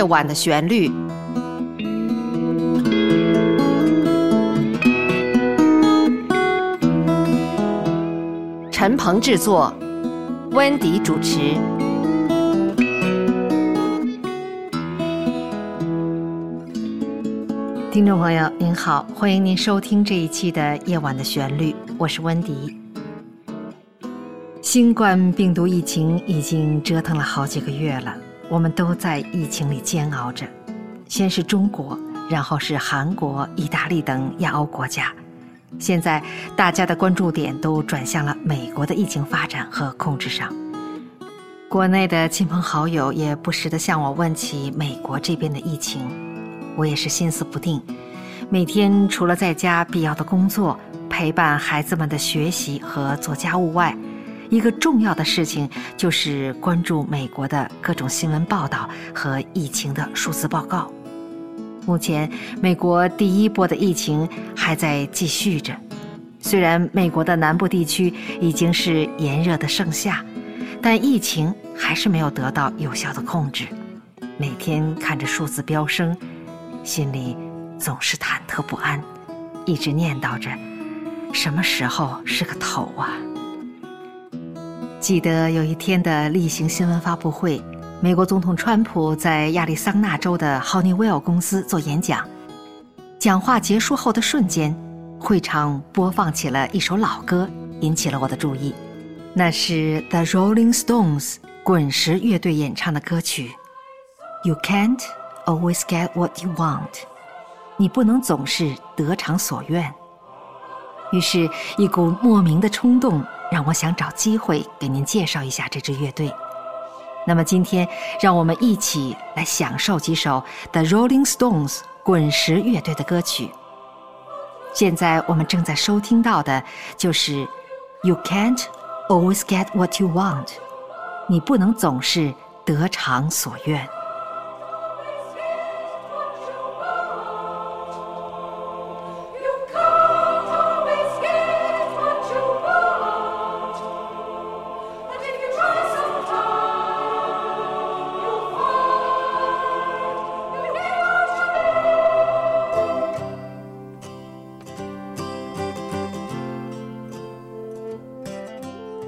夜晚的旋律。陈鹏制作，温迪主持。听众朋友您好，欢迎您收听这一期的《夜晚的旋律》，我是温迪。新冠病毒疫情已经折腾了好几个月了，我们都在疫情里煎熬着。先是中国，然后是韩国、意大利等亚欧国家，现在大家的关注点都转向了美国的疫情发展和控制上。国内的亲朋好友也不时地向我问起美国这边的疫情，我也是心思不定。每天除了在家必要的工作、陪伴孩子们的学习和做家务外，一个重要的事情就是关注美国的各种新闻报道和疫情的数字报告。目前，美国第一波的疫情还在继续着。虽然美国的南部地区已经是炎热的盛夏，但疫情还是没有得到有效的控制。每天看着数字飙升，心里总是忐忑不安，一直念叨着：什么时候是个头啊？记得有一天的例行新闻发布会，美国总统川普在亚利桑那州的 Honeywell 公司做演讲。讲话结束后的瞬间，会场播放起了一首老歌，引起了我的注意。那是 The Rolling Stones 滚石乐队演唱的歌曲。You can't always get what you want，你不能总是得偿所愿。于是，一股莫名的冲动。让我想找机会给您介绍一下这支乐队。那么今天，让我们一起来享受几首 The Rolling Stones 滚石乐队的歌曲。现在我们正在收听到的就是 You Can't Always Get What You Want，你不能总是得偿所愿。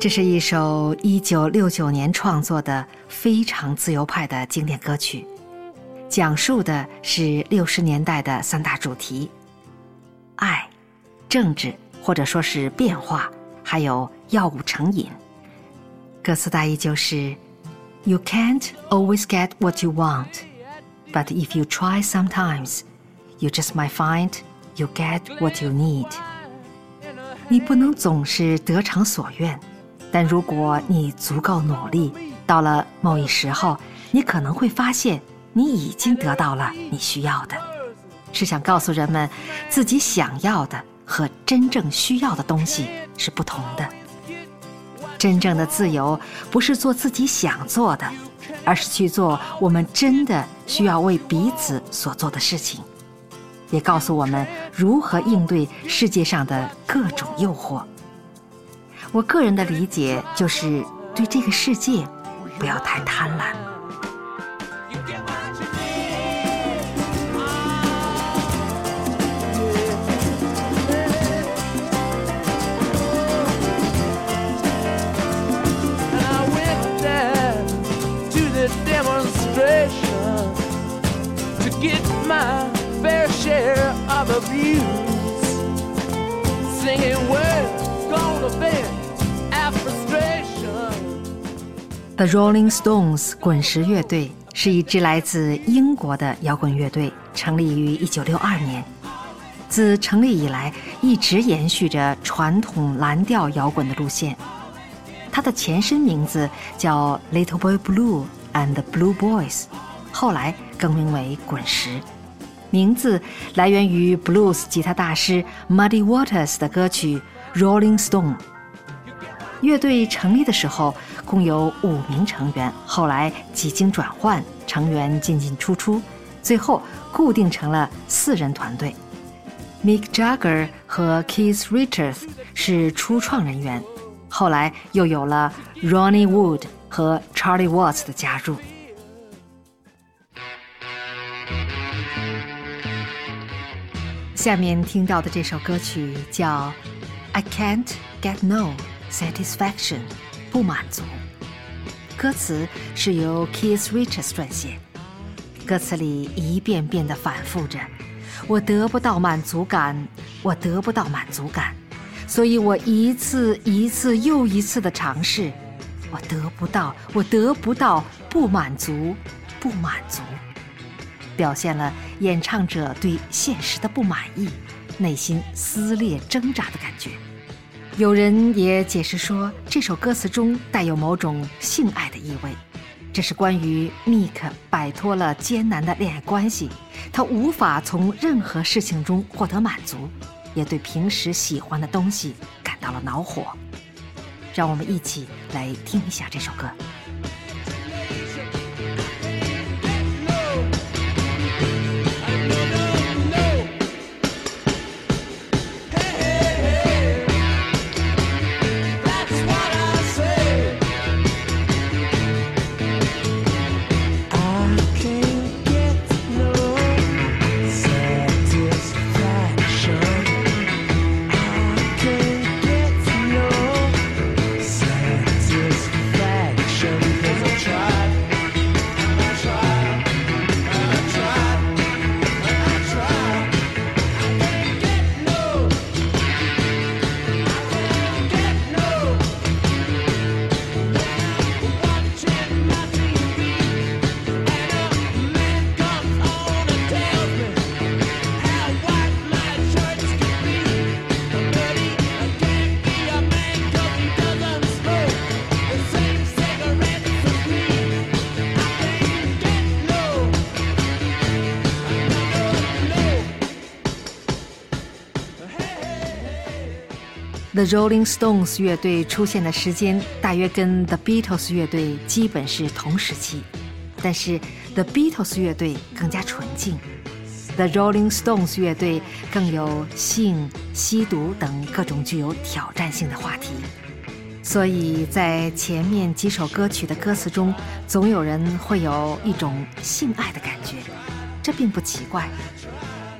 这是一首一九六九年创作的非常自由派的经典歌曲，讲述的是六十年代的三大主题：爱、政治，或者说是变化，还有药物成瘾。歌词大意就是：You can't always get what you want, but if you try sometimes, you just might find you get what you need。你不能总是得偿所愿。但如果你足够努力，到了某一时候，你可能会发现你已经得到了你需要的。是想告诉人们，自己想要的和真正需要的东西是不同的。真正的自由不是做自己想做的，而是去做我们真的需要为彼此所做的事情。也告诉我们如何应对世界上的各种诱惑。我个人的理解就是，对这个世界不要太贪婪。The Rolling Stones 滚石乐队是一支来自英国的摇滚乐队，成立于1962年。自成立以来，一直延续着传统蓝调摇滚的路线。它的前身名字叫 Little Boy Blue and the Blue Boys，后来更名为滚石。名字来源于 Blues 吉他大师 Muddy Waters 的歌曲《Rolling Stone》。乐队成立的时候共有五名成员，后来几经转换，成员进进出出，最后固定成了四人团队。Mick Jagger 和 Keith Richards 是初创人员，后来又有了 Ronnie Wood 和 Charlie Watts 的加入。下面听到的这首歌曲叫《I Can't Get No Satisfaction》。不满足。歌词是由 Keith Richards 撰写，歌词里一遍遍地反复着：“我得不到满足感，我得不到满足感，所以我一次一次又一次的尝试，我得不到，我得不到，不满足，不满足。”表现了演唱者对现实的不满意，内心撕裂挣扎的感觉。有人也解释说，这首歌词中带有某种性爱的意味，这是关于 Mick 摆脱了艰难的恋爱关系，他无法从任何事情中获得满足，也对平时喜欢的东西感到了恼火。让我们一起来听一下这首歌。The Rolling Stones 乐队出现的时间大约跟 The Beatles 乐队基本是同时期，但是 The Beatles 乐队更加纯净，The Rolling Stones 乐队更有性、吸毒等各种具有挑战性的话题，所以在前面几首歌曲的歌词中，总有人会有一种性爱的感觉，这并不奇怪。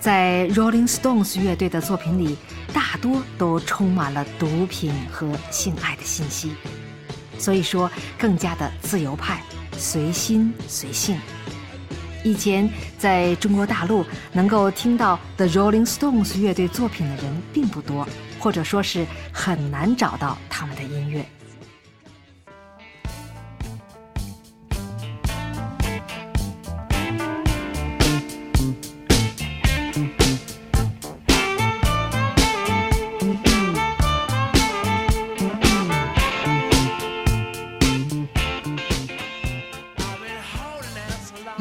在 Rolling Stones 乐队的作品里，大多都充满了毒品和性爱的信息，所以说更加的自由派，随心随性。以前在中国大陆能够听到 The Rolling Stones 乐队作品的人并不多，或者说是很难找到他们的音乐。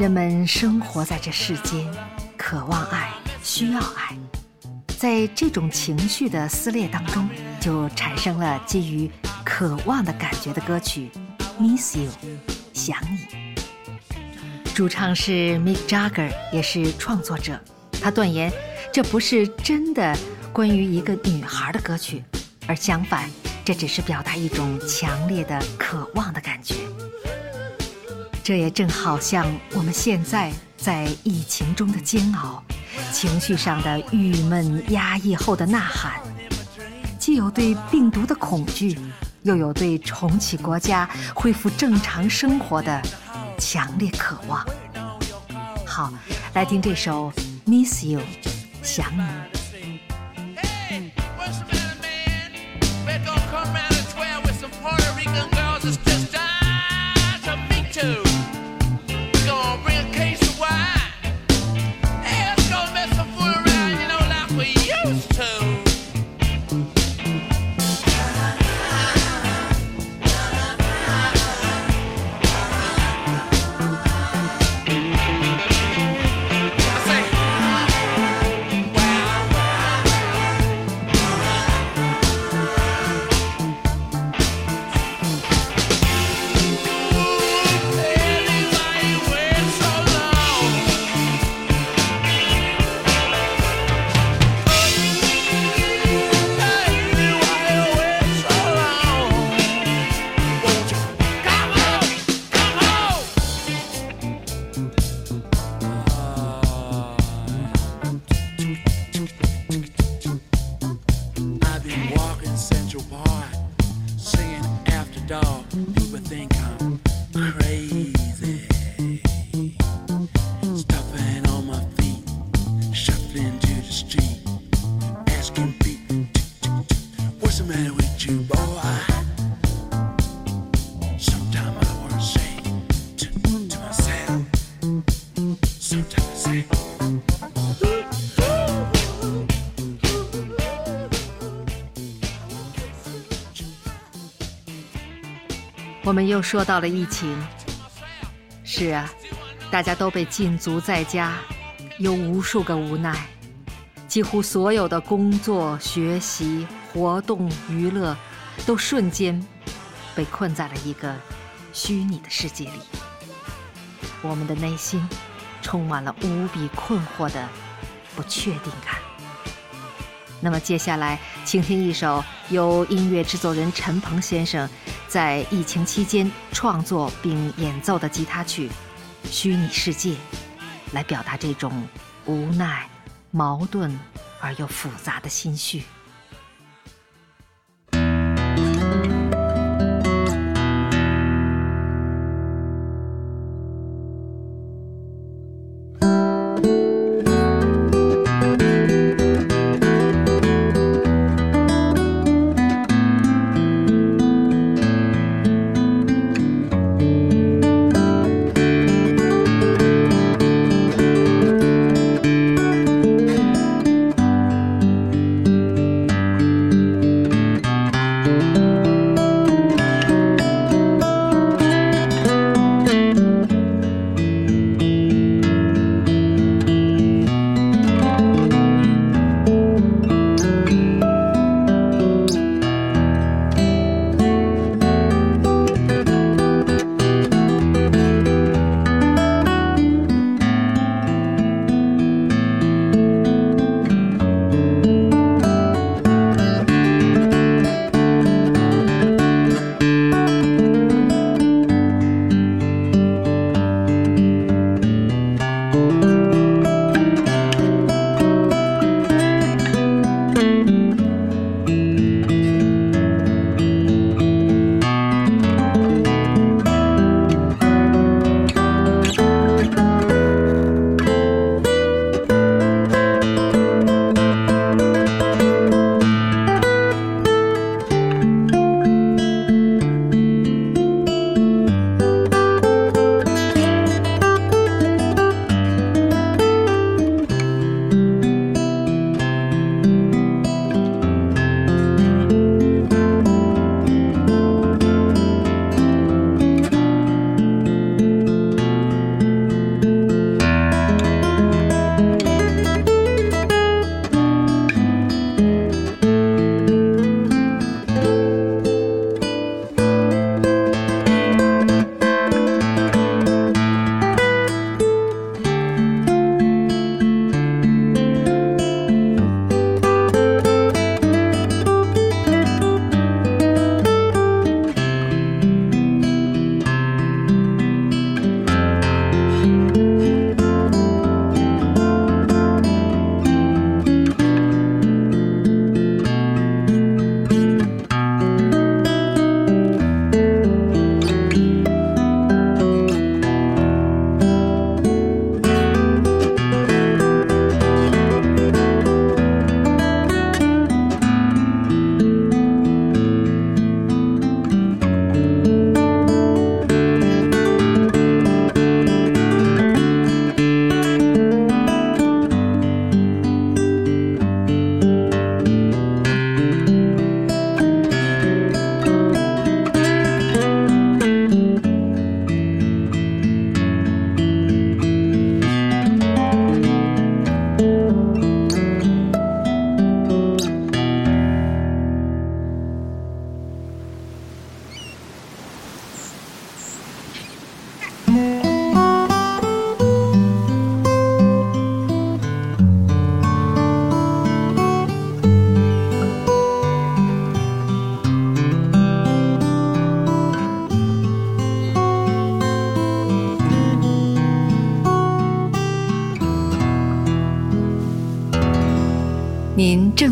人们生活在这世间，渴望爱，需要爱，在这种情绪的撕裂当中，就产生了基于渴望的感觉的歌曲《Miss You》，想你。主唱是 Mick Jagger，也是创作者。他断言，这不是真的关于一个女孩的歌曲，而相反，这只是表达一种强烈的渴望的感觉。这也正好像我们现在在疫情中的煎熬，情绪上的郁闷压抑后的呐喊，既有对病毒的恐惧，又有对重启国家、恢复正常生活的强烈渴望。好，来听这首《Miss You》，想你。我们又说到了疫情。是啊，大家都被禁足在家，有无数个无奈，几乎所有的工作、学习、活动、娱乐，都瞬间被困在了一个虚拟的世界里。我们的内心充满了无比困惑的不确定感。那么接下来，请听一首由音乐制作人陈鹏先生。在疫情期间创作并演奏的吉他曲《虚拟世界》，来表达这种无奈、矛盾而又复杂的心绪。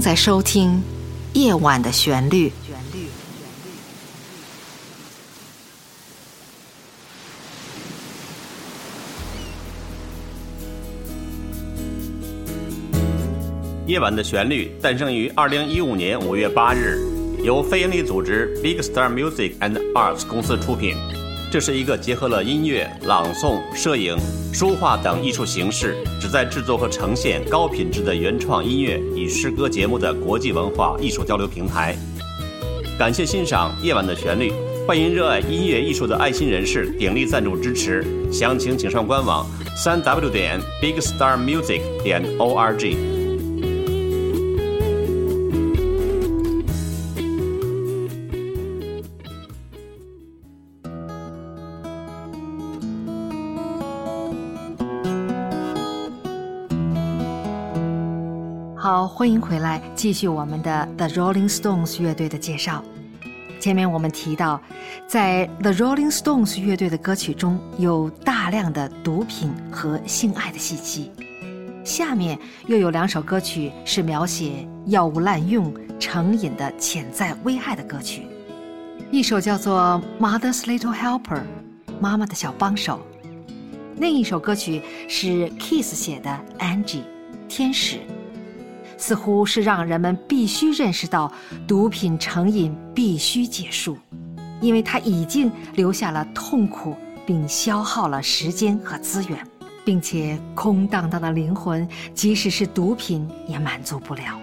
正在收听《夜晚的旋律。夜晚的旋律诞生于二零一五年五月八日，由非营利组织 Big Star Music and Arts 公司出品。这是一个结合了音乐、朗诵、摄影、书画等艺术形式，旨在制作和呈现高品质的原创音乐与诗歌节目的国际文化艺术交流平台。感谢欣赏《夜晚的旋律》，欢迎热爱音乐艺术的爱心人士鼎力赞助支持。详情请上官网：三 w 点 bigstarmusic 点 org。欢迎回来，继续我们的 The Rolling Stones 乐队的介绍。前面我们提到，在 The Rolling Stones 乐队的歌曲中有大量的毒品和性爱的信息。下面又有两首歌曲是描写药物滥用、成瘾的潜在危害的歌曲，一首叫做《Mother's Little Helper》，妈妈的小帮手；另一首歌曲是 Kiss 写的《Angie》，天使。似乎是让人们必须认识到，毒品成瘾必须结束，因为它已经留下了痛苦，并消耗了时间和资源，并且空荡荡的灵魂，即使是毒品也满足不了。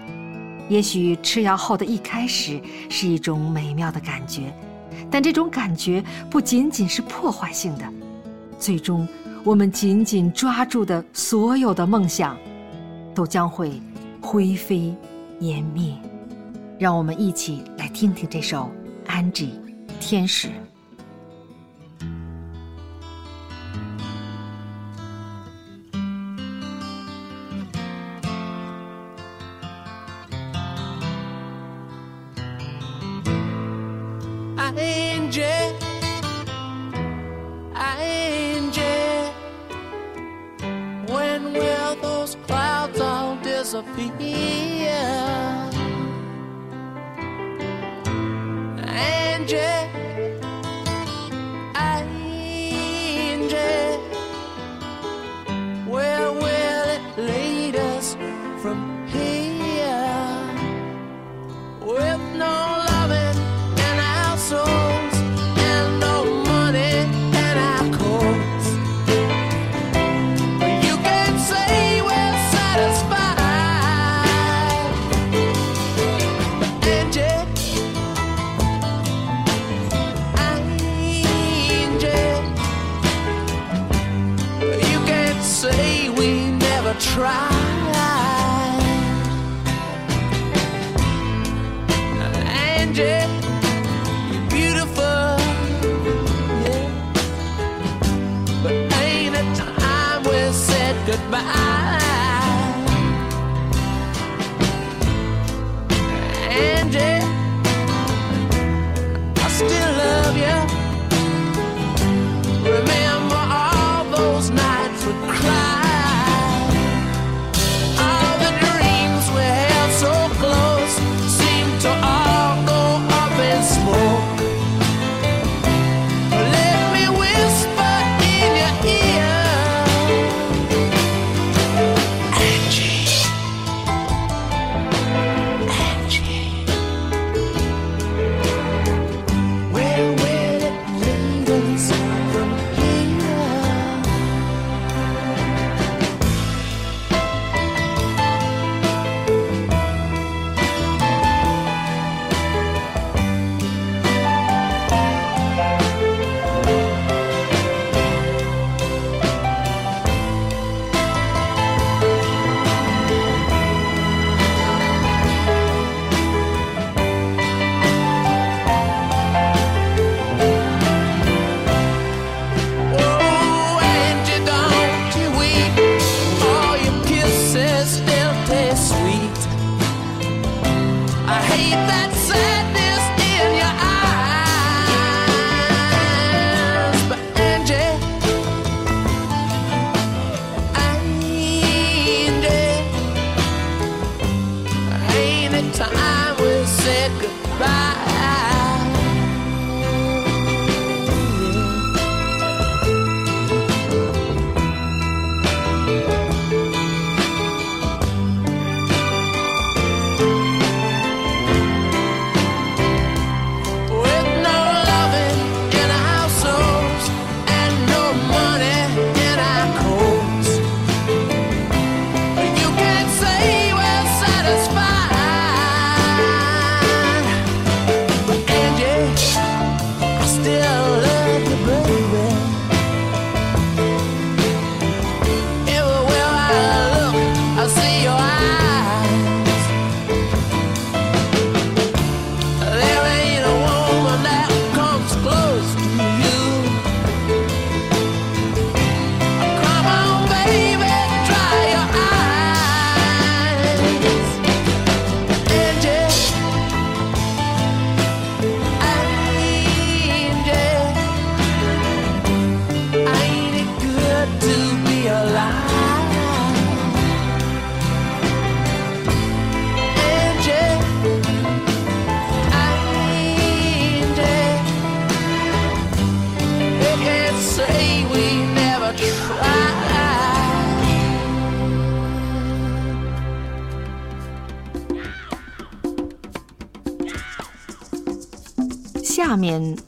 也许吃药后的一开始是一种美妙的感觉，但这种感觉不仅仅是破坏性的，最终我们紧紧抓住的所有的梦想，都将会。灰飞烟灭。让我们一起来听听这首安吉天使。Angel happier. Angie, you're beautiful. But ain't it time we said goodbye? Bye.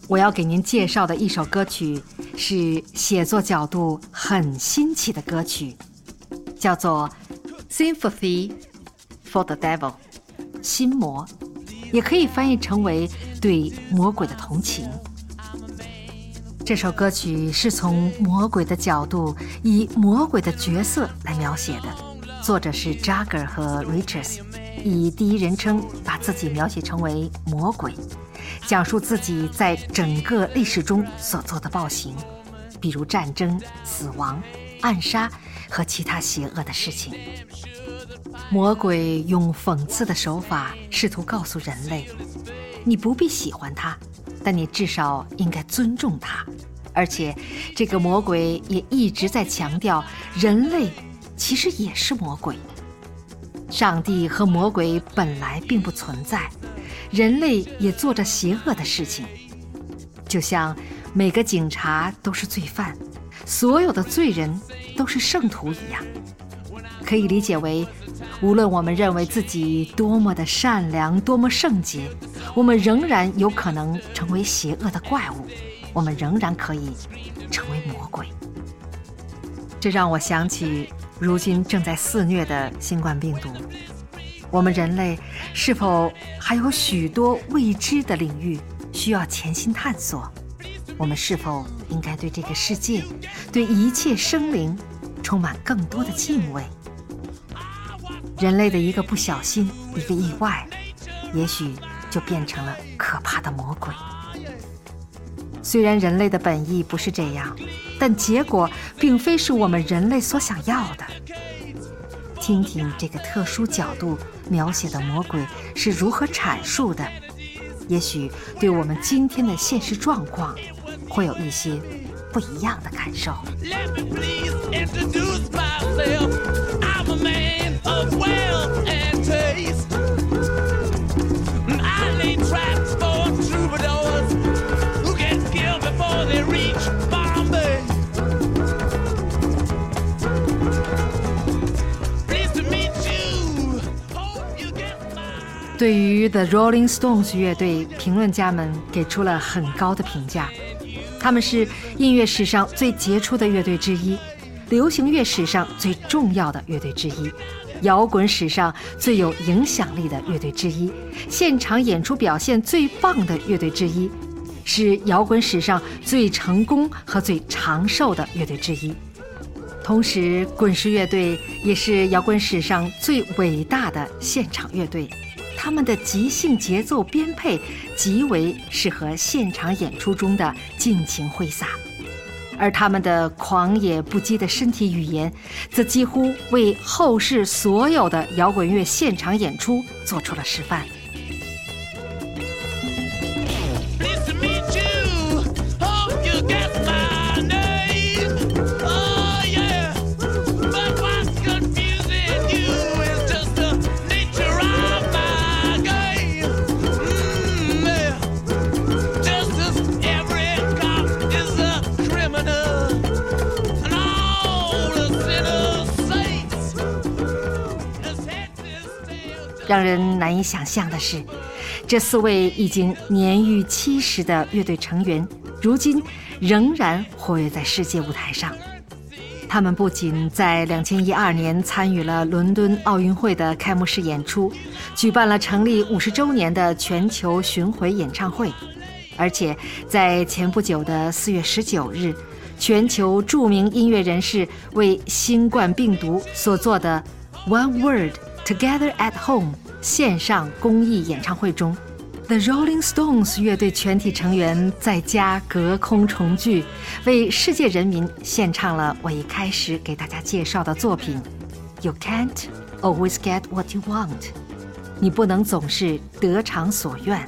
我要给您介绍的一首歌曲是写作角度很新奇的歌曲，叫做《Sympathy for the Devil》，心魔，也可以翻译成为对魔鬼的同情。这首歌曲是从魔鬼的角度，以魔鬼的角色来描写的，作者是 Jagger 和 Richards，以第一人称把自己描写成为魔鬼。讲述自己在整个历史中所做的暴行，比如战争、死亡、暗杀和其他邪恶的事情。魔鬼用讽刺的手法试图告诉人类：你不必喜欢他，但你至少应该尊重他。而且，这个魔鬼也一直在强调，人类其实也是魔鬼。上帝和魔鬼本来并不存在。人类也做着邪恶的事情，就像每个警察都是罪犯，所有的罪人都是圣徒一样。可以理解为，无论我们认为自己多么的善良、多么圣洁，我们仍然有可能成为邪恶的怪物，我们仍然可以成为魔鬼。这让我想起如今正在肆虐的新冠病毒。我们人类是否还有许多未知的领域需要潜心探索？我们是否应该对这个世界、对一切生灵充满更多的敬畏？人类的一个不小心、一个意外，也许就变成了可怕的魔鬼。虽然人类的本意不是这样，但结果并非是我们人类所想要的。听听这个特殊角度描写的魔鬼是如何阐述的，也许对我们今天的现实状况会有一些不一样的感受。对于 The Rolling Stones 乐队，评论家们给出了很高的评价。他们是音乐史上最杰出的乐队之一，流行乐史上最重要的乐队之一，摇滚史上最有影响力的乐队之一，现场演出表现最棒的乐队之一，是摇滚史上最成功和最长寿的乐队之一。同时，滚石乐队也是摇滚史上最伟大的现场乐队。他们的即兴节奏编配极为适合现场演出中的尽情挥洒，而他们的狂野不羁的身体语言，则几乎为后世所有的摇滚乐现场演出做出了示范。让人难以想象的是，这四位已经年逾七十的乐队成员，如今仍然活跃在世界舞台上。他们不仅在2012年参与了伦敦奥运会的开幕式演出，举办了成立五十周年的全球巡回演唱会，而且在前不久的4月19日，全球著名音乐人士为新冠病毒所做的 One Word。Together at Home 线上公益演唱会中，The Rolling Stones 乐队全体成员在家隔空重聚，为世界人民献唱了我一开始给大家介绍的作品《You Can't Always Get What You Want》。你不能总是得偿所愿。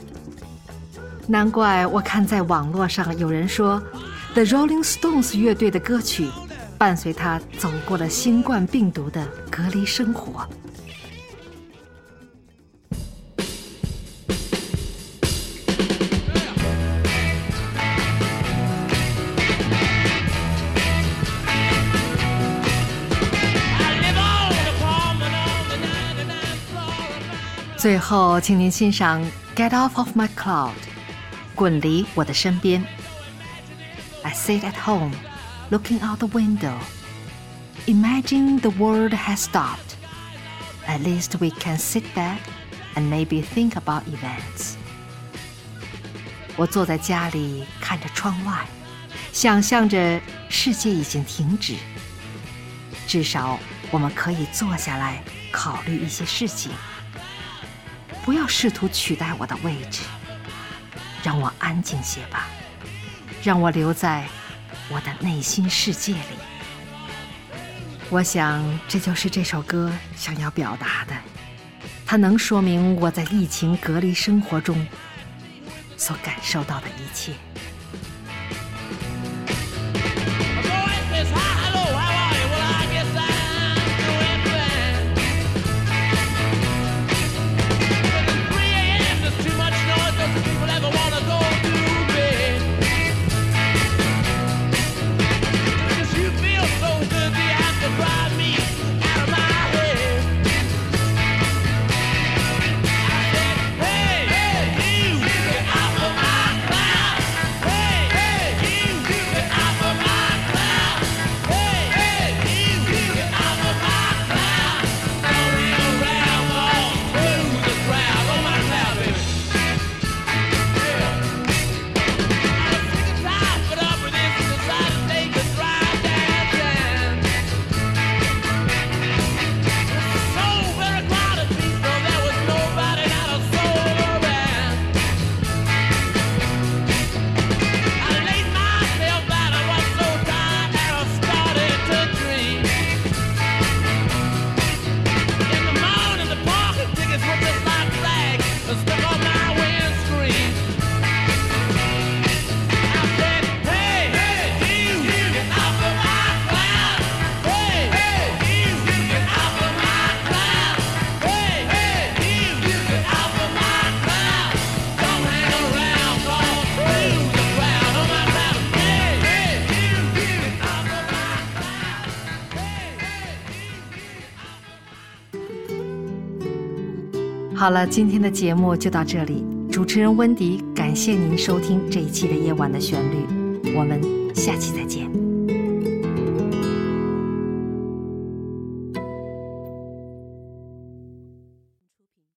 难怪我看在网络上有人说，The Rolling Stones 乐队的歌曲伴随他走过了新冠病毒的隔离生活。最后，请您欣赏《Get Off of My Cloud》， 滚离我的身边。I sit at home, looking out the window, imagine the world has stopped. At least we can sit back and maybe think about events. 我坐在家里看着窗外，想象着世界已经停止。至少我们可以坐下来考虑一些事情。 不要试图取代我的位置，让我安静些吧，让我留在我的内心世界里。我想这就是这首歌想要表达的，它能说明我在疫情隔离生活中。所感受到的一切。好了，今天的节目就到这里。主持人温迪，感谢您收听这一期的《夜晚的旋律》，我们下期再。